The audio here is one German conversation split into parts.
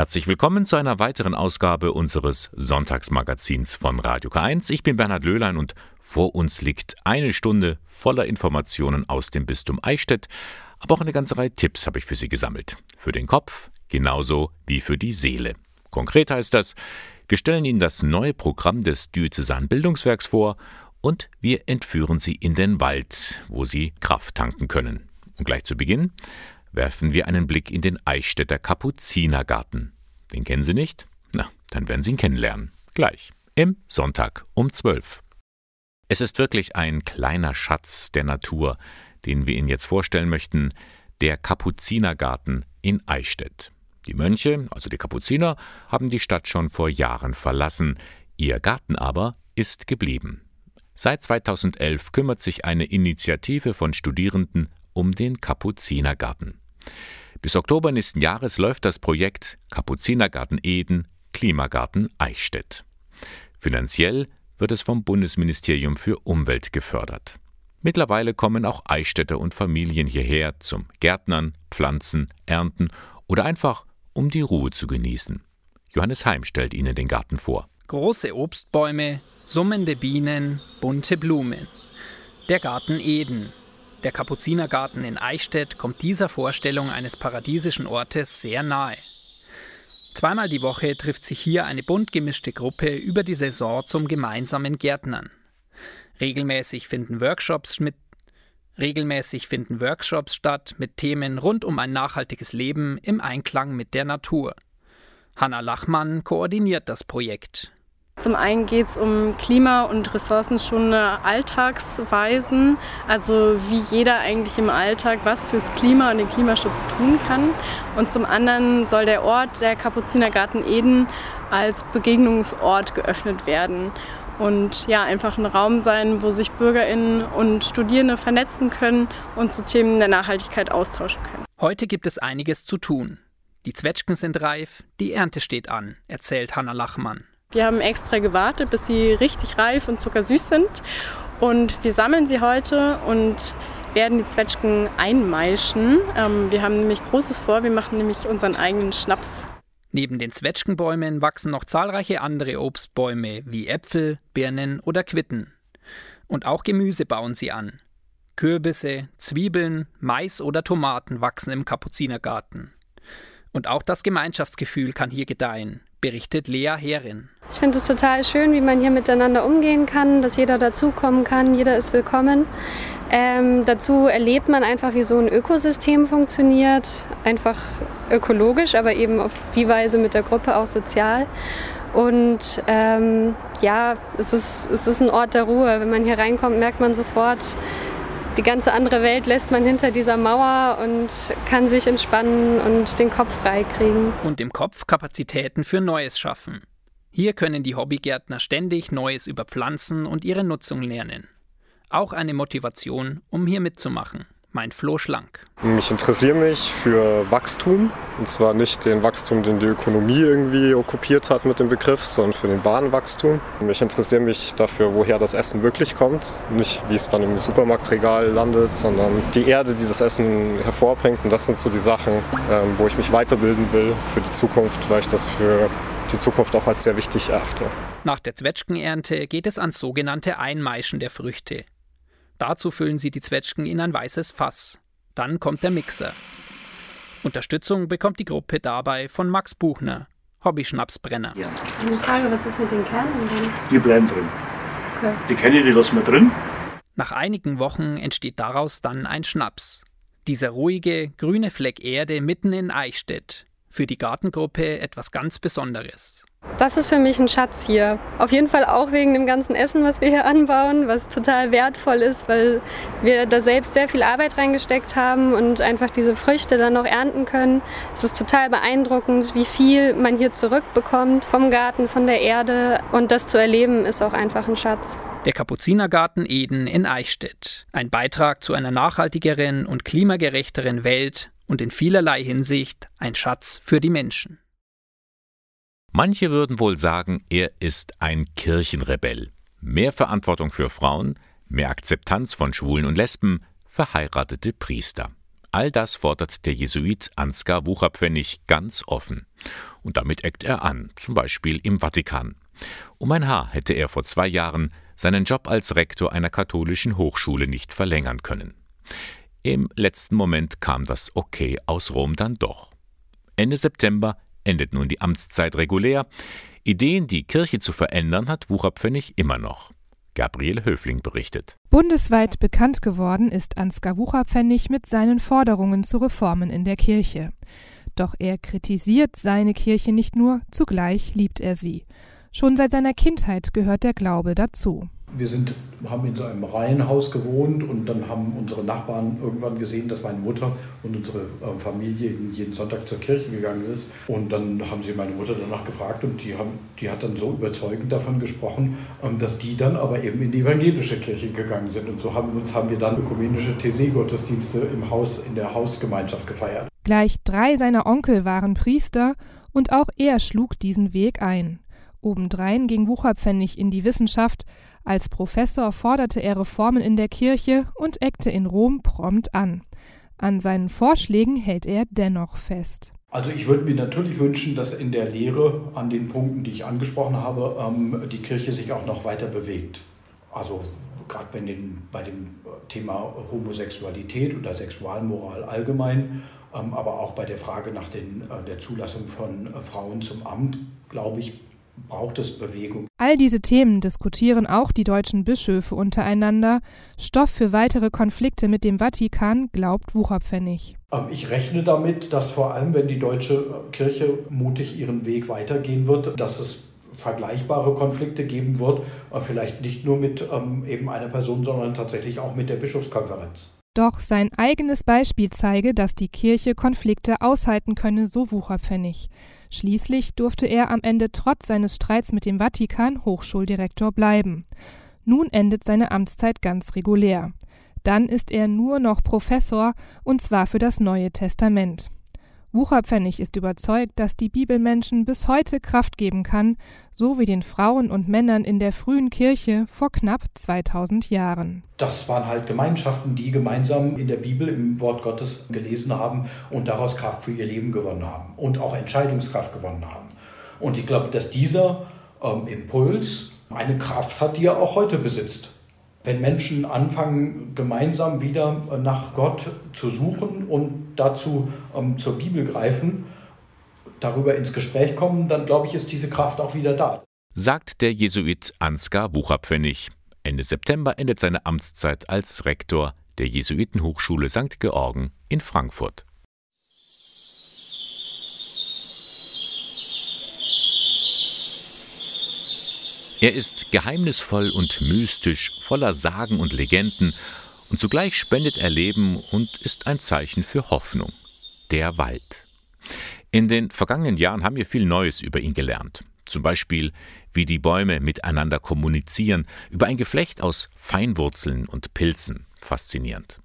Herzlich willkommen zu einer weiteren Ausgabe unseres Sonntagsmagazins von Radio K1. Ich bin Bernhard Löhlein und vor uns liegt eine Stunde voller Informationen aus dem Bistum Eichstätt, aber auch eine ganze Reihe Tipps habe ich für Sie gesammelt. Für den Kopf genauso wie für die Seele. Konkret heißt das, wir stellen Ihnen das neue Programm des Diözesan Bildungswerks vor und wir entführen Sie in den Wald, wo Sie Kraft tanken können. Und gleich zu Beginn werfen wir einen Blick in den Eichstätter Kapuzinergarten. Den kennen Sie nicht? Na, dann werden Sie ihn kennenlernen. Gleich. Im Sonntag um 12. Es ist wirklich ein kleiner Schatz der Natur, den wir Ihnen jetzt vorstellen möchten, der Kapuzinergarten in Eichstätt. Die Mönche, also die Kapuziner, haben die Stadt schon vor Jahren verlassen, ihr Garten aber ist geblieben. Seit 2011 kümmert sich eine Initiative von Studierenden um den Kapuzinergarten. Bis Oktober nächsten Jahres läuft das Projekt Kapuzinergarten Eden, Klimagarten Eichstätt. Finanziell wird es vom Bundesministerium für Umwelt gefördert. Mittlerweile kommen auch Eichstätter und Familien hierher zum Gärtnern, Pflanzen, Ernten oder einfach um die Ruhe zu genießen. Johannes Heim stellt Ihnen den Garten vor. Große Obstbäume, summende Bienen, bunte Blumen. Der Garten Eden, der Kapuzinergarten in Eichstätt kommt dieser Vorstellung eines paradiesischen Ortes sehr nahe. Zweimal die Woche trifft sich hier eine bunt gemischte Gruppe über die Saison zum gemeinsamen Gärtnern. Regelmäßig finden Workshops mit Regelmäßig finden Workshops statt mit Themen rund um ein nachhaltiges Leben im Einklang mit der Natur. Hanna Lachmann koordiniert das Projekt. Zum einen geht es um Klima- und ressourcenschonende Alltagsweisen, also wie jeder eigentlich im Alltag was fürs Klima und den Klimaschutz tun kann. Und zum anderen soll der Ort, der Kapuzinergarten Eden, als Begegnungsort geöffnet werden und ja, einfach ein Raum sein, wo sich BürgerInnen und Studierende vernetzen können und zu Themen der Nachhaltigkeit austauschen können. Heute gibt es einiges zu tun. Die Zwetschgen sind reif, die Ernte steht an, erzählt Hanna Lachmann. Wir haben extra gewartet, bis sie richtig reif und zuckersüß sind. Und wir sammeln sie heute und werden die Zwetschgen einmeischen. Ähm, wir haben nämlich Großes vor, wir machen nämlich unseren eigenen Schnaps. Neben den Zwetschgenbäumen wachsen noch zahlreiche andere Obstbäume wie Äpfel, Birnen oder Quitten. Und auch Gemüse bauen sie an. Kürbisse, Zwiebeln, Mais oder Tomaten wachsen im Kapuzinergarten. Und auch das Gemeinschaftsgefühl kann hier gedeihen berichtet Lea Herin. Ich finde es total schön, wie man hier miteinander umgehen kann, dass jeder dazukommen kann, jeder ist willkommen. Ähm, dazu erlebt man einfach, wie so ein Ökosystem funktioniert, einfach ökologisch, aber eben auf die Weise mit der Gruppe auch sozial. Und ähm, ja, es ist, es ist ein Ort der Ruhe. Wenn man hier reinkommt, merkt man sofort, die ganze andere Welt lässt man hinter dieser Mauer und kann sich entspannen und den Kopf freikriegen. Und im Kopf Kapazitäten für Neues schaffen. Hier können die Hobbygärtner ständig Neues über Pflanzen und ihre Nutzung lernen. Auch eine Motivation, um hier mitzumachen meint Flo Schlank. Ich interessiere mich für Wachstum. Und zwar nicht den Wachstum, den die Ökonomie irgendwie okkupiert hat mit dem Begriff, sondern für den wahren Wachstum. Ich interessiere mich dafür, woher das Essen wirklich kommt. Nicht, wie es dann im Supermarktregal landet, sondern die Erde, die das Essen hervorbringt. Und das sind so die Sachen, ähm, wo ich mich weiterbilden will für die Zukunft, weil ich das für die Zukunft auch als sehr wichtig erachte. Nach der Zwetschgenernte geht es ans sogenannte Einmeischen der Früchte. Dazu füllen Sie die Zwetschgen in ein weißes Fass. Dann kommt der Mixer. Unterstützung bekommt die Gruppe dabei von Max Buchner, Hobby-Schnapsbrenner. Ja. Eine Frage, was ist mit den Kernen drin? Die bleiben drin. Okay. Die kenne die lassen wir drin. Nach einigen Wochen entsteht daraus dann ein Schnaps. Dieser ruhige, grüne Fleck Erde mitten in Eichstätt. Für die Gartengruppe etwas ganz Besonderes. Das ist für mich ein Schatz hier. Auf jeden Fall auch wegen dem ganzen Essen, was wir hier anbauen, was total wertvoll ist, weil wir da selbst sehr viel Arbeit reingesteckt haben und einfach diese Früchte dann noch ernten können. Es ist total beeindruckend, wie viel man hier zurückbekommt vom Garten, von der Erde. Und das zu erleben, ist auch einfach ein Schatz. Der Kapuzinergarten Eden in Eichstätt. Ein Beitrag zu einer nachhaltigeren und klimagerechteren Welt und in vielerlei Hinsicht ein Schatz für die Menschen. Manche würden wohl sagen, er ist ein Kirchenrebell. Mehr Verantwortung für Frauen, mehr Akzeptanz von Schwulen und Lesben, verheiratete Priester. All das fordert der Jesuit Ansgar Wucherpfennig ganz offen. und damit eckt er an, zum Beispiel im Vatikan. Um ein Haar hätte er vor zwei Jahren seinen Job als Rektor einer katholischen Hochschule nicht verlängern können. Im letzten Moment kam das Okay aus Rom dann doch. Ende September endet nun die Amtszeit regulär. Ideen, die Kirche zu verändern, hat Wucherpfennig immer noch. Gabriel Höfling berichtet. Bundesweit bekannt geworden ist Ansgar Wucherpfennig mit seinen Forderungen zu Reformen in der Kirche. Doch er kritisiert seine Kirche nicht nur, zugleich liebt er sie. Schon seit seiner Kindheit gehört der Glaube dazu. Wir sind, haben in so einem Reihenhaus gewohnt und dann haben unsere Nachbarn irgendwann gesehen, dass meine Mutter und unsere ähm, Familie jeden Sonntag zur Kirche gegangen ist. Und dann haben sie meine Mutter danach gefragt und die, haben, die hat dann so überzeugend davon gesprochen, ähm, dass die dann aber eben in die evangelische Kirche gegangen sind. Und so haben, uns, haben wir dann ökumenische TC-Gottesdienste im Haus, in der Hausgemeinschaft gefeiert. Gleich drei seiner Onkel waren Priester und auch er schlug diesen Weg ein. Obendrein ging Wucherpfennig in die Wissenschaft, als Professor forderte er Reformen in der Kirche und eckte in Rom prompt an. An seinen Vorschlägen hält er dennoch fest. Also ich würde mir natürlich wünschen, dass in der Lehre an den Punkten, die ich angesprochen habe, ähm, die Kirche sich auch noch weiter bewegt. Also gerade bei, bei, dem Thema Homosexualität oder Sexualmoral allgemein, ähm, aber auch bei der Frage nach den, äh, der Zulassung von äh, Frauen zum Amt, glaube ich, braucht es Bewegung. All diese Themen diskutieren auch die deutschen Bischöfe untereinander. Stoff für weitere Konflikte mit dem Vatikan glaubt Wucherpfennig. Ähm, ich rechne damit, dass vor allem, wenn die deutsche Kirche mutig ihren Weg weitergehen wird, dass es vergleichbare Konflikte geben wird, äh, vielleicht nicht nur mit ähm, eben einer Person, sondern tatsächlich auch mit der Bischofskonferenz. Doch sein eigenes Beispiel zeige, dass die Kirche Konflikte aushalten könne, so Wucherpfennig. Schließlich durfte er am Ende trotz seines Streits mit dem Vatikan Hochschuldirektor bleiben. Nun endet seine Amtszeit ganz regulär. Dann ist er nur noch Professor, und zwar für das Neue Testament. Wucherpfennig ist überzeugt, dass die Bibel Menschen bis heute Kraft geben kann, so wie den Frauen und Männern in der frühen Kirche vor knapp 2000 Jahren. Das waren halt Gemeinschaften, die gemeinsam in der Bibel im Wort Gottes gelesen haben und daraus Kraft für ihr Leben gewonnen haben und auch Entscheidungskraft gewonnen haben. Und ich glaube, dass dieser ähm, Impuls eine Kraft hat, die er auch heute besitzt. Wenn Menschen anfangen, gemeinsam wieder nach Gott zu suchen und dazu ähm, zur Bibel greifen, darüber ins Gespräch kommen, dann glaube ich, ist diese Kraft auch wieder da. Sagt der Jesuit Ansgar Wucherpfennig. Ende September endet seine Amtszeit als Rektor der Jesuitenhochschule St. Georgen in Frankfurt. Er ist geheimnisvoll und mystisch, voller Sagen und Legenden, und zugleich spendet er Leben und ist ein Zeichen für Hoffnung. Der Wald. In den vergangenen Jahren haben wir viel Neues über ihn gelernt. Zum Beispiel, wie die Bäume miteinander kommunizieren, über ein Geflecht aus Feinwurzeln und Pilzen. Faszinierend.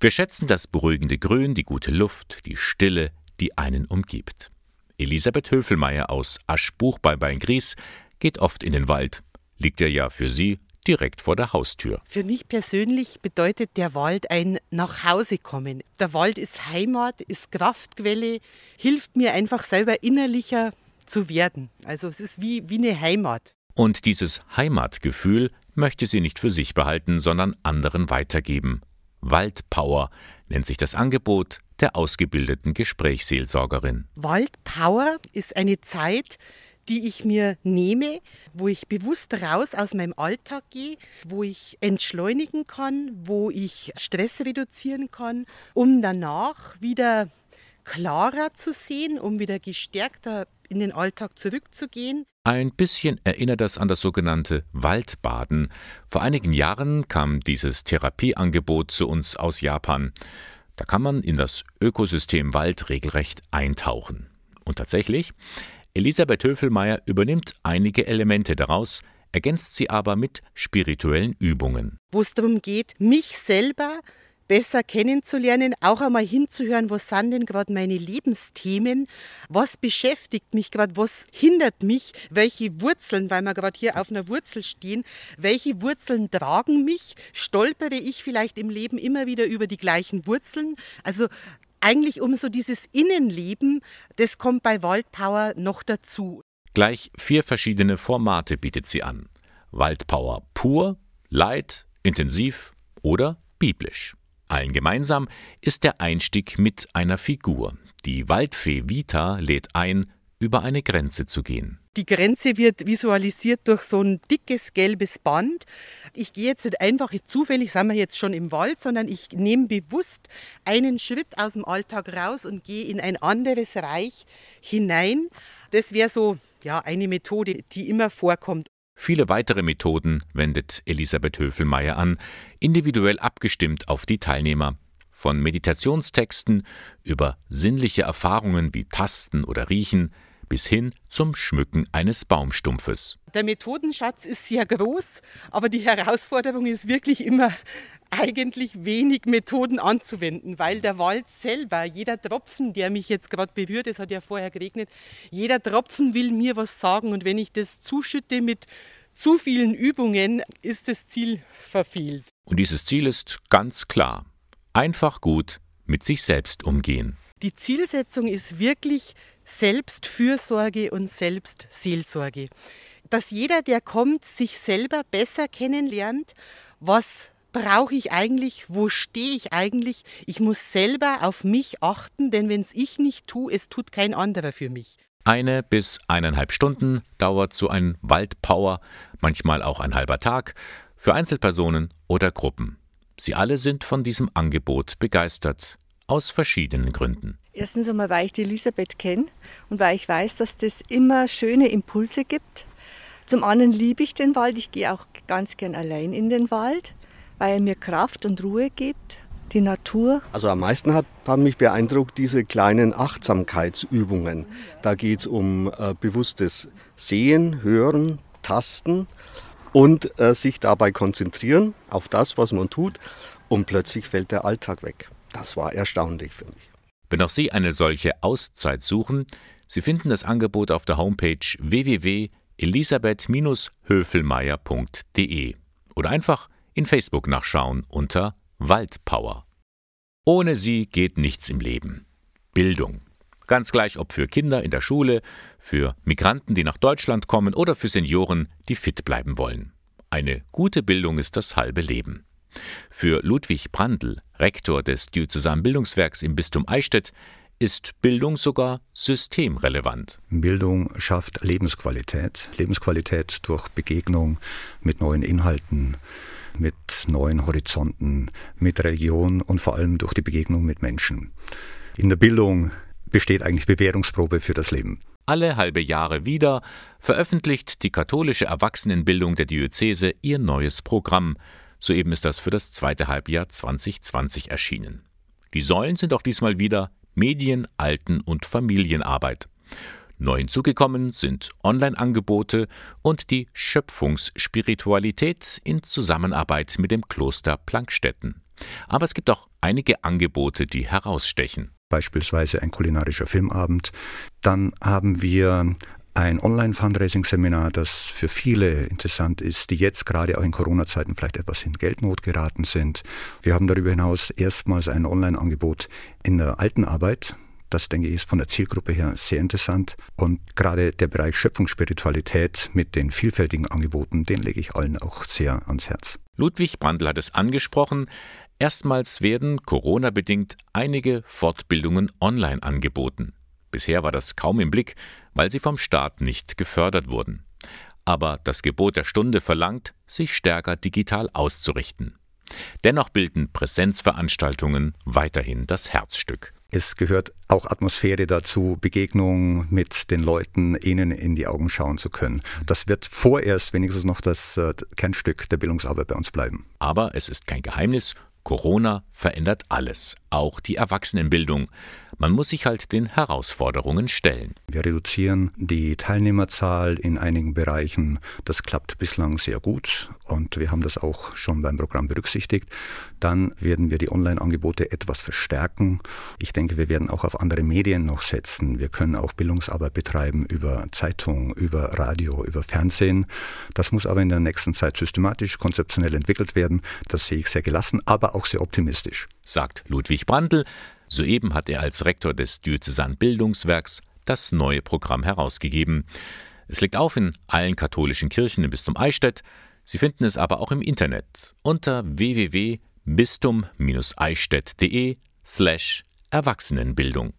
Wir schätzen das beruhigende Grün, die gute Luft, die Stille, die einen umgibt. Elisabeth Höfelmeier aus Aschbuch bei Beingries geht oft in den Wald. Liegt er ja für sie direkt vor der Haustür. Für mich persönlich bedeutet der Wald ein Nachhausekommen. Der Wald ist Heimat, ist Kraftquelle, hilft mir einfach selber innerlicher zu werden. Also es ist wie, wie eine Heimat. Und dieses Heimatgefühl möchte sie nicht für sich behalten, sondern anderen weitergeben. Waldpower nennt sich das Angebot der ausgebildeten Gesprächsseelsorgerin. Waldpower ist eine Zeit, die ich mir nehme, wo ich bewusst raus aus meinem Alltag gehe, wo ich entschleunigen kann, wo ich Stress reduzieren kann, um danach wieder klarer zu sehen, um wieder gestärkter in den Alltag zurückzugehen. Ein bisschen erinnert das an das sogenannte Waldbaden. Vor einigen Jahren kam dieses Therapieangebot zu uns aus Japan. Da kann man in das Ökosystem Wald regelrecht eintauchen. Und tatsächlich, Elisabeth Höfelmeier übernimmt einige Elemente daraus, ergänzt sie aber mit spirituellen Übungen. Wo es darum geht, mich selber besser kennenzulernen, auch einmal hinzuhören, was sind denn gerade meine Lebensthemen, was beschäftigt mich gerade, was hindert mich, welche Wurzeln, weil wir gerade hier auf einer Wurzel stehen, welche Wurzeln tragen mich, stolpere ich vielleicht im Leben immer wieder über die gleichen Wurzeln, also eigentlich um so dieses Innenleben, das kommt bei Waldpower noch dazu. Gleich vier verschiedene Formate bietet sie an. Waldpower pur, light, intensiv oder biblisch. Allen gemeinsam ist der Einstieg mit einer Figur. Die Waldfee Vita lädt ein, über eine Grenze zu gehen. Die Grenze wird visualisiert durch so ein dickes gelbes Band. Ich gehe jetzt nicht einfach zufällig, sind wir jetzt schon im Wald, sondern ich nehme bewusst einen Schritt aus dem Alltag raus und gehe in ein anderes Reich hinein. Das wäre so ja, eine Methode, die immer vorkommt. Viele weitere Methoden wendet Elisabeth Höfelmeier an, individuell abgestimmt auf die Teilnehmer. Von Meditationstexten über sinnliche Erfahrungen wie Tasten oder Riechen bis hin zum Schmücken eines Baumstumpfes. Der Methodenschatz ist sehr groß, aber die Herausforderung ist wirklich immer eigentlich wenig Methoden anzuwenden, weil der Wald selber, jeder Tropfen, der mich jetzt gerade berührt, es hat ja vorher geregnet, jeder Tropfen will mir was sagen und wenn ich das zuschütte mit zu vielen Übungen, ist das Ziel verfehlt. Und dieses Ziel ist ganz klar. Einfach gut mit sich selbst umgehen. Die Zielsetzung ist wirklich Selbstfürsorge und Selbstseelsorge. Dass jeder, der kommt, sich selber besser kennenlernt, was brauche ich eigentlich, wo stehe ich eigentlich. Ich muss selber auf mich achten, denn wenn es ich nicht tue, es tut kein anderer für mich. Eine bis eineinhalb Stunden dauert so ein Waldpower, manchmal auch ein halber Tag, für Einzelpersonen oder Gruppen. Sie alle sind von diesem Angebot begeistert, aus verschiedenen Gründen. Erstens einmal, weil ich die Elisabeth kenne und weil ich weiß, dass das immer schöne Impulse gibt. Zum anderen liebe ich den Wald. Ich gehe auch ganz gern allein in den Wald, weil er mir Kraft und Ruhe gibt. Die Natur. Also am meisten hat, haben mich beeindruckt diese kleinen Achtsamkeitsübungen. Da geht es um äh, bewusstes Sehen, Hören, Tasten und äh, sich dabei konzentrieren auf das, was man tut. Und plötzlich fällt der Alltag weg. Das war erstaunlich für mich. Wenn auch Sie eine solche Auszeit suchen, Sie finden das Angebot auf der Homepage www.elisabeth-höfelmeier.de oder einfach in Facebook nachschauen unter Waldpower. Ohne sie geht nichts im Leben. Bildung. Ganz gleich ob für Kinder in der Schule, für Migranten, die nach Deutschland kommen oder für Senioren, die fit bleiben wollen. Eine gute Bildung ist das halbe Leben. Für Ludwig Brandl, Rektor des Diözesan Bildungswerks im Bistum Eichstätt, ist Bildung sogar systemrelevant. Bildung schafft Lebensqualität. Lebensqualität durch Begegnung mit neuen Inhalten, mit neuen Horizonten, mit Religion und vor allem durch die Begegnung mit Menschen. In der Bildung besteht eigentlich Bewährungsprobe für das Leben. Alle halbe Jahre wieder veröffentlicht die katholische Erwachsenenbildung der Diözese ihr neues Programm, Soeben ist das für das zweite Halbjahr 2020 erschienen. Die Säulen sind auch diesmal wieder Medien, Alten- und Familienarbeit. Neu hinzugekommen sind Online-Angebote und die Schöpfungsspiritualität in Zusammenarbeit mit dem Kloster Plankstetten. Aber es gibt auch einige Angebote, die herausstechen. Beispielsweise ein kulinarischer Filmabend. Dann haben wir ein Online-Fundraising-Seminar, das für viele interessant ist, die jetzt gerade auch in Corona-Zeiten vielleicht etwas in Geldnot geraten sind. Wir haben darüber hinaus erstmals ein Online-Angebot in der alten Arbeit. Das, denke ich, ist von der Zielgruppe her sehr interessant. Und gerade der Bereich Schöpfungsspiritualität mit den vielfältigen Angeboten, den lege ich allen auch sehr ans Herz. Ludwig Brandl hat es angesprochen. Erstmals werden Corona-bedingt einige Fortbildungen online angeboten. Bisher war das kaum im Blick, weil sie vom Staat nicht gefördert wurden. Aber das Gebot der Stunde verlangt, sich stärker digital auszurichten. Dennoch bilden Präsenzveranstaltungen weiterhin das Herzstück. Es gehört auch Atmosphäre dazu, Begegnung mit den Leuten, ihnen in die Augen schauen zu können. Das wird vorerst wenigstens noch das äh, Kernstück der Bildungsarbeit bei uns bleiben. Aber es ist kein Geheimnis, Corona verändert alles, auch die Erwachsenenbildung. Man muss sich halt den Herausforderungen stellen. Wir reduzieren die Teilnehmerzahl in einigen Bereichen. Das klappt bislang sehr gut und wir haben das auch schon beim Programm berücksichtigt. Dann werden wir die Online-Angebote etwas verstärken. Ich denke, wir werden auch auf andere Medien noch setzen. Wir können auch Bildungsarbeit betreiben über Zeitung, über Radio, über Fernsehen. Das muss aber in der nächsten Zeit systematisch, konzeptionell entwickelt werden. Das sehe ich sehr gelassen, aber auch sehr optimistisch. Sagt Ludwig Brandl, Soeben hat er als Rektor des Diözesan Bildungswerks das neue Programm herausgegeben. Es liegt auf in allen katholischen Kirchen im Bistum Eichstätt. Sie finden es aber auch im Internet unter www.bistum-eichstätt.de slash Erwachsenenbildung.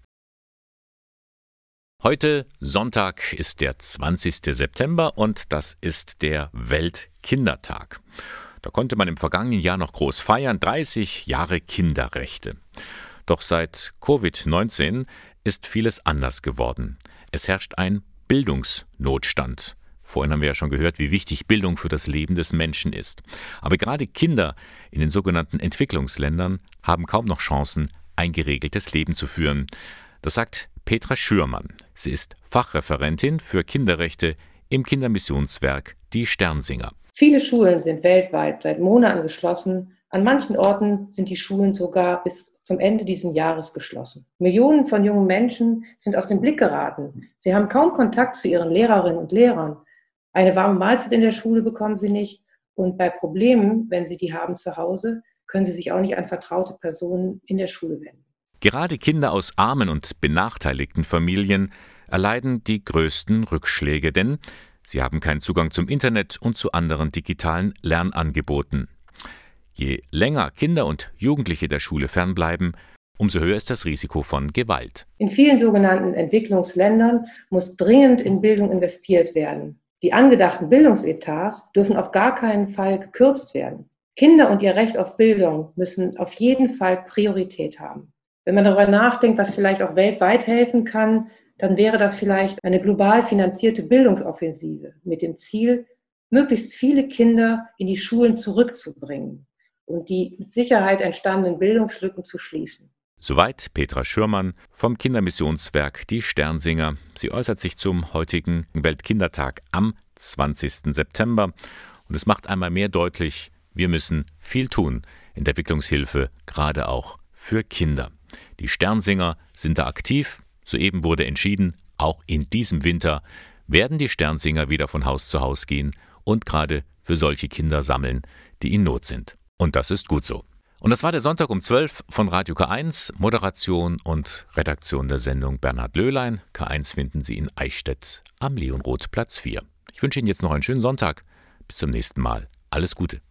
Heute Sonntag ist der 20. September und das ist der Weltkindertag. Da konnte man im vergangenen Jahr noch groß feiern, 30 Jahre Kinderrechte. Doch seit Covid-19 ist vieles anders geworden. Es herrscht ein Bildungsnotstand. Vorhin haben wir ja schon gehört, wie wichtig Bildung für das Leben des Menschen ist. Aber gerade Kinder in den sogenannten Entwicklungsländern haben kaum noch Chancen, ein geregeltes Leben zu führen. Das sagt Petra Schürmann. Sie ist Fachreferentin für Kinderrechte im Kindermissionswerk Die Sternsinger. Viele Schulen sind weltweit seit Monaten geschlossen. An manchen Orten sind die Schulen sogar bis zum Ende dieses Jahres geschlossen. Millionen von jungen Menschen sind aus dem Blick geraten. Sie haben kaum Kontakt zu ihren Lehrerinnen und Lehrern. Eine warme Mahlzeit in der Schule bekommen sie nicht. Und bei Problemen, wenn sie die haben zu Hause, können sie sich auch nicht an vertraute Personen in der Schule wenden. Gerade Kinder aus armen und benachteiligten Familien erleiden die größten Rückschläge, denn sie haben keinen Zugang zum Internet und zu anderen digitalen Lernangeboten. Je länger Kinder und Jugendliche der Schule fernbleiben, umso höher ist das Risiko von Gewalt. In vielen sogenannten Entwicklungsländern muss dringend in Bildung investiert werden. Die angedachten Bildungsetats dürfen auf gar keinen Fall gekürzt werden. Kinder und ihr Recht auf Bildung müssen auf jeden Fall Priorität haben. Wenn man darüber nachdenkt, was vielleicht auch weltweit helfen kann, dann wäre das vielleicht eine global finanzierte Bildungsoffensive mit dem Ziel, möglichst viele Kinder in die Schulen zurückzubringen und die mit Sicherheit entstandenen Bildungslücken zu schließen. Soweit Petra Schürmann vom Kindermissionswerk Die Sternsinger. Sie äußert sich zum heutigen Weltkindertag am 20. September. Und es macht einmal mehr deutlich, wir müssen viel tun in der Entwicklungshilfe, gerade auch für Kinder. Die Sternsinger sind da aktiv. Soeben wurde entschieden, auch in diesem Winter werden die Sternsinger wieder von Haus zu Haus gehen und gerade für solche Kinder sammeln, die in Not sind. Und das ist gut so. Und das war der Sonntag um 12 von Radio K1, Moderation und Redaktion der Sendung Bernhard Löhlein. K1 finden Sie in Eichstätt am Leonroth Platz 4. Ich wünsche Ihnen jetzt noch einen schönen Sonntag. Bis zum nächsten Mal. Alles Gute.